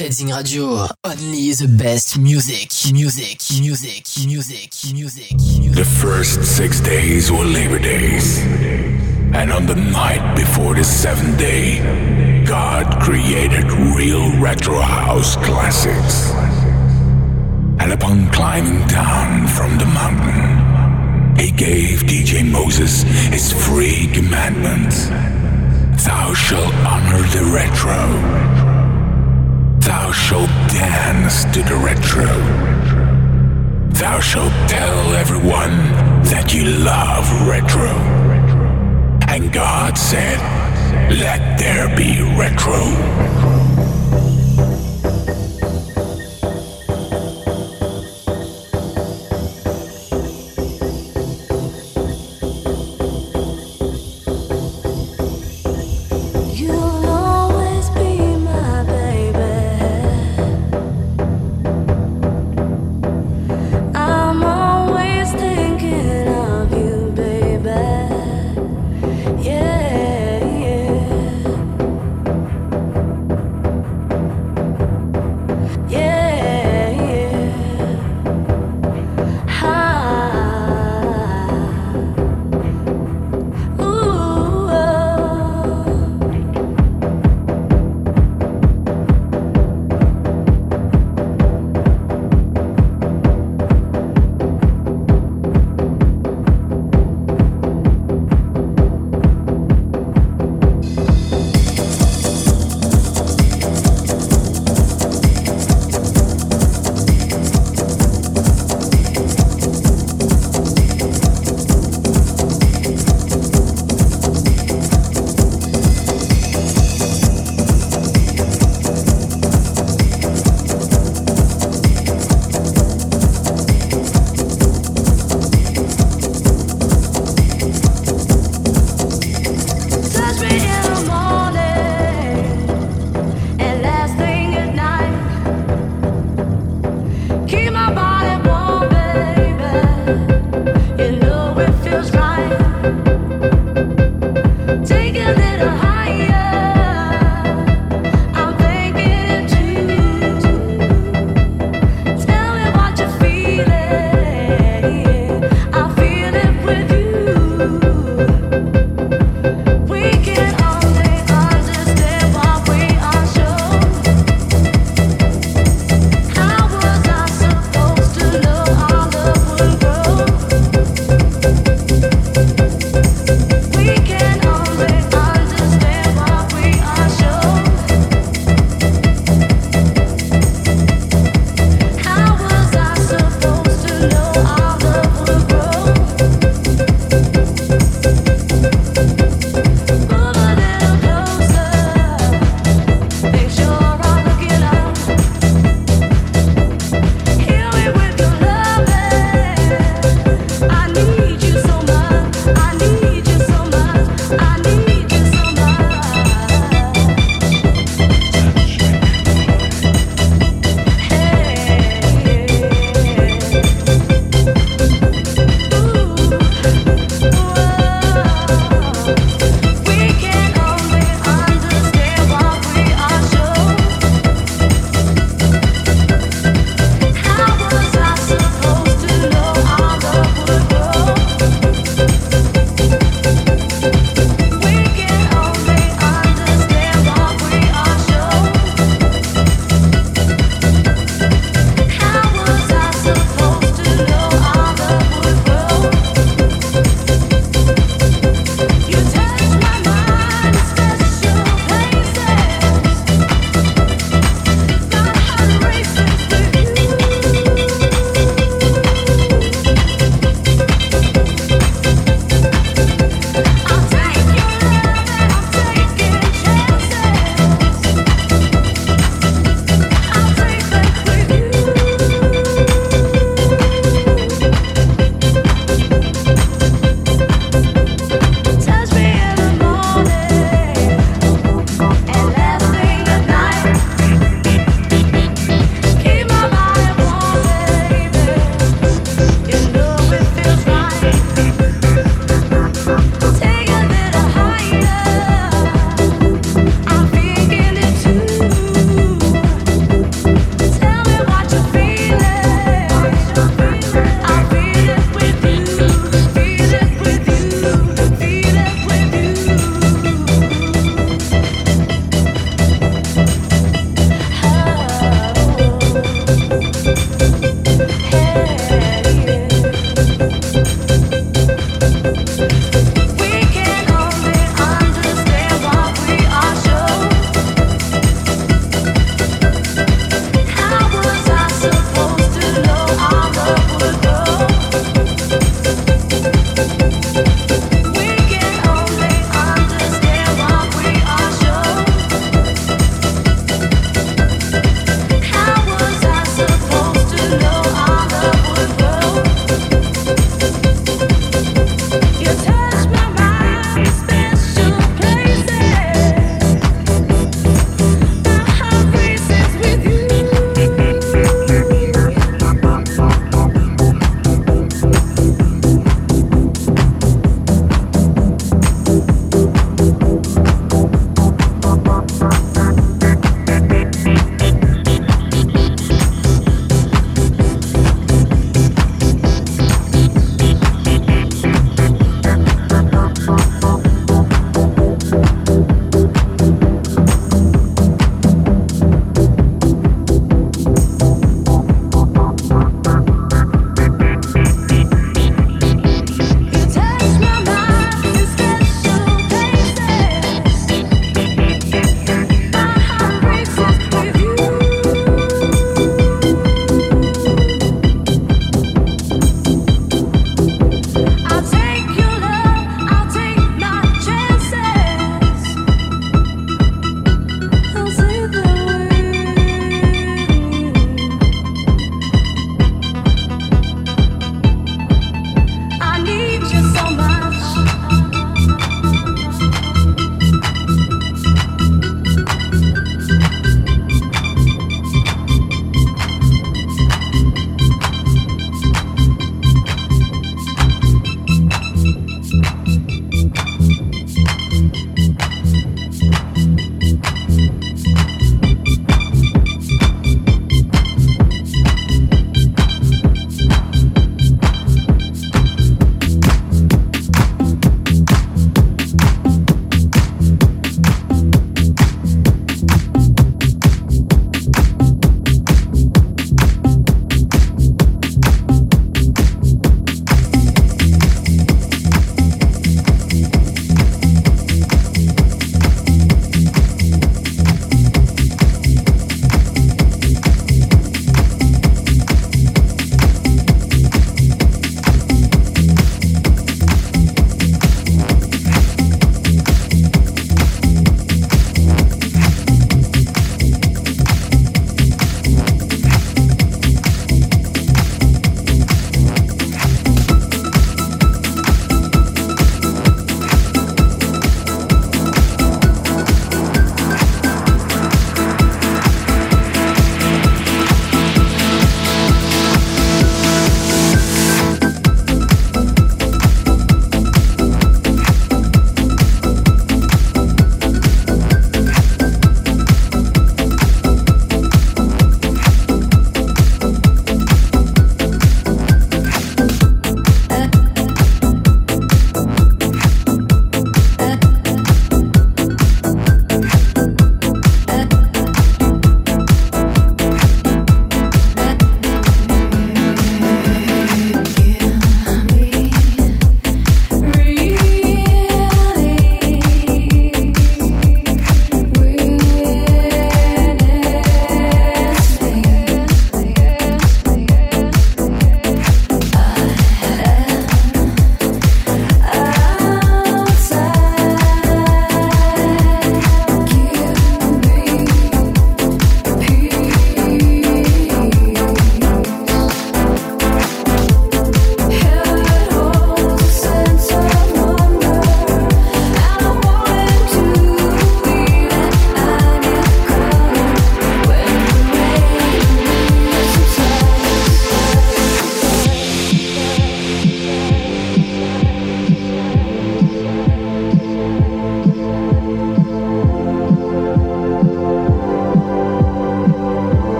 Radio. Only the best music, music, music, music, music, music. The first six days were Labor Days. And on the night before the seventh day, God created real retro house classics. And upon climbing down from the mountain, he gave DJ Moses his free commandments. Thou shalt honor the retro Thou shalt dance to the retro. Thou shalt tell everyone that you love retro. And God said, Let there be retro.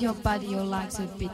Your body, your legs a bit.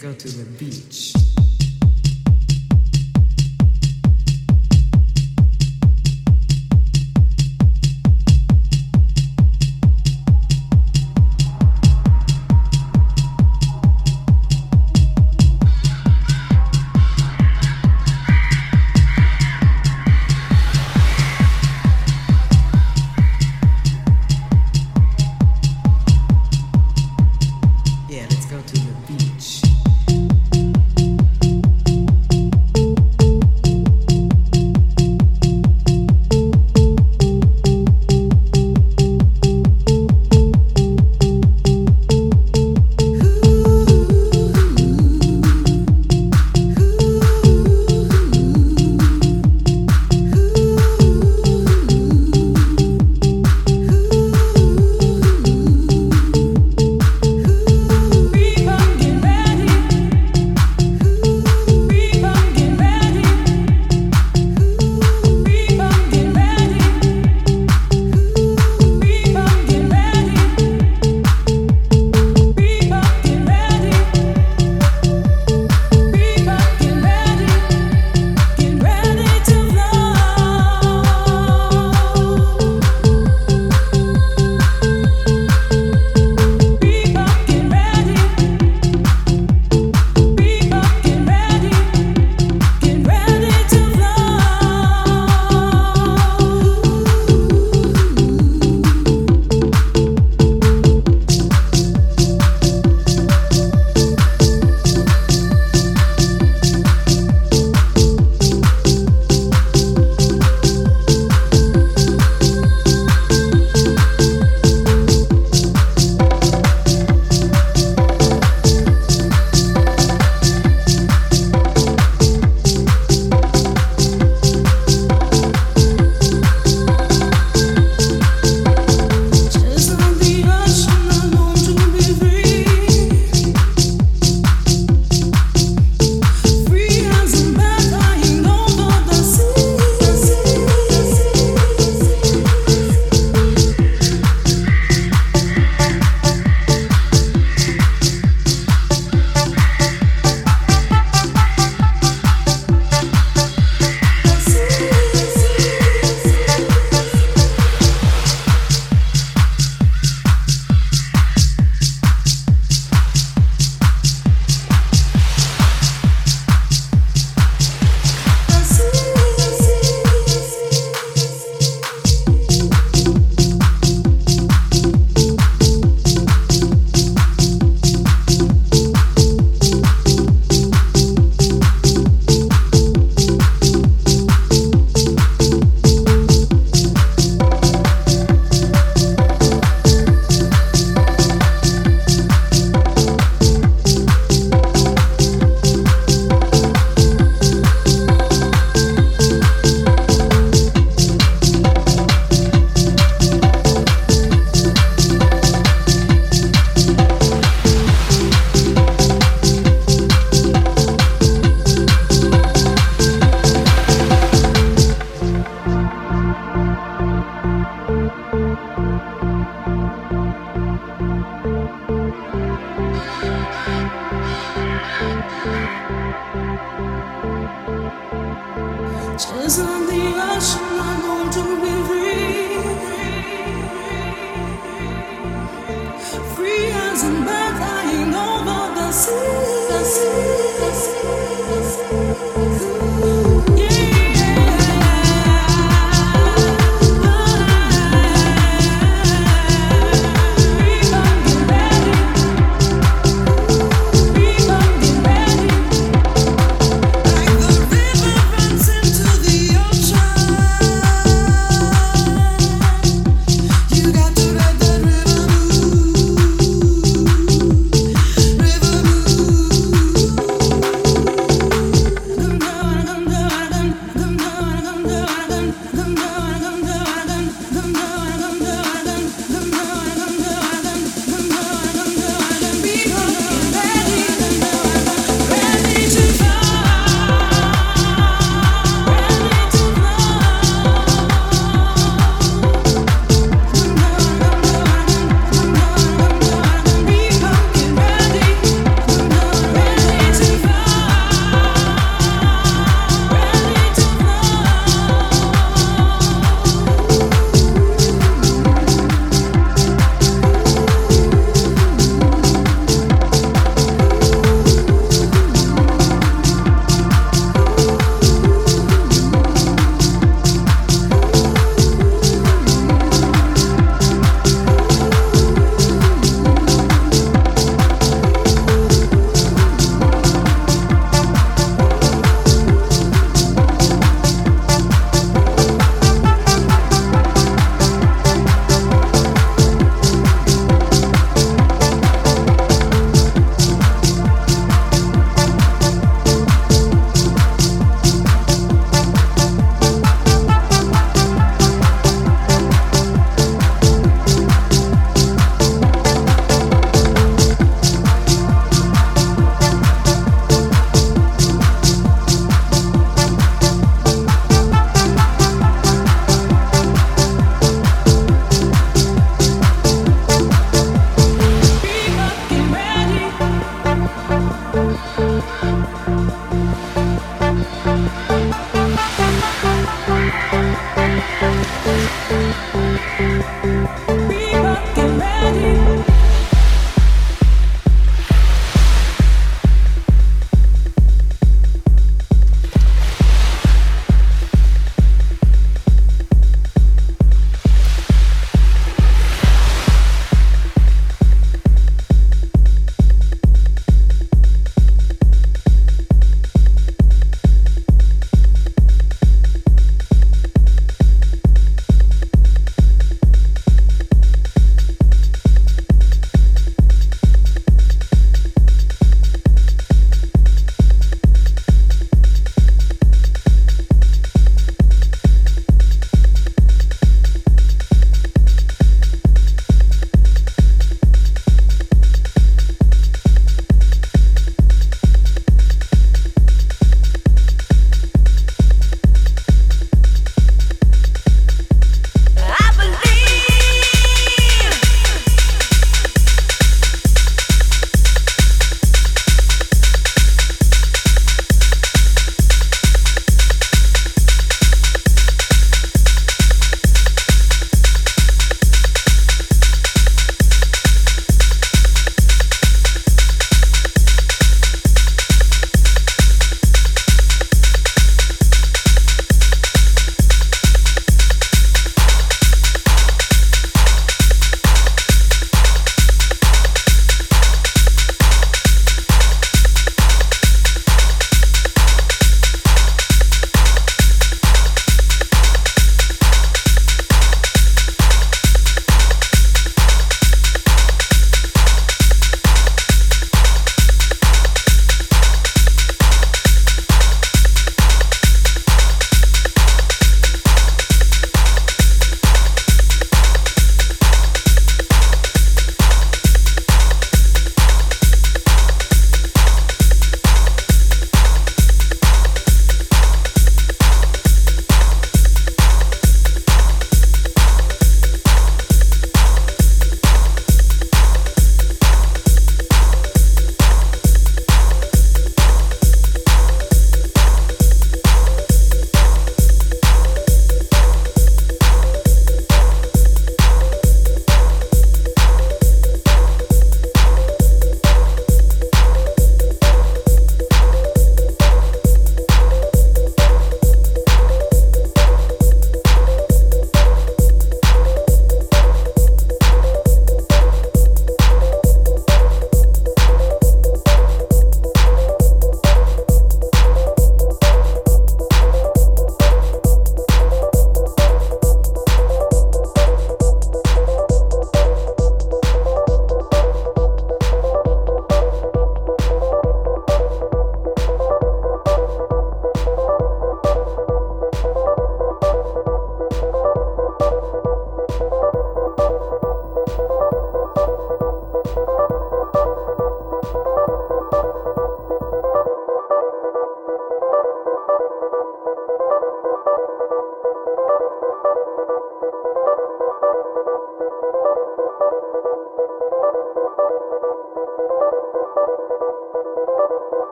Go to the beach.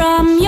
from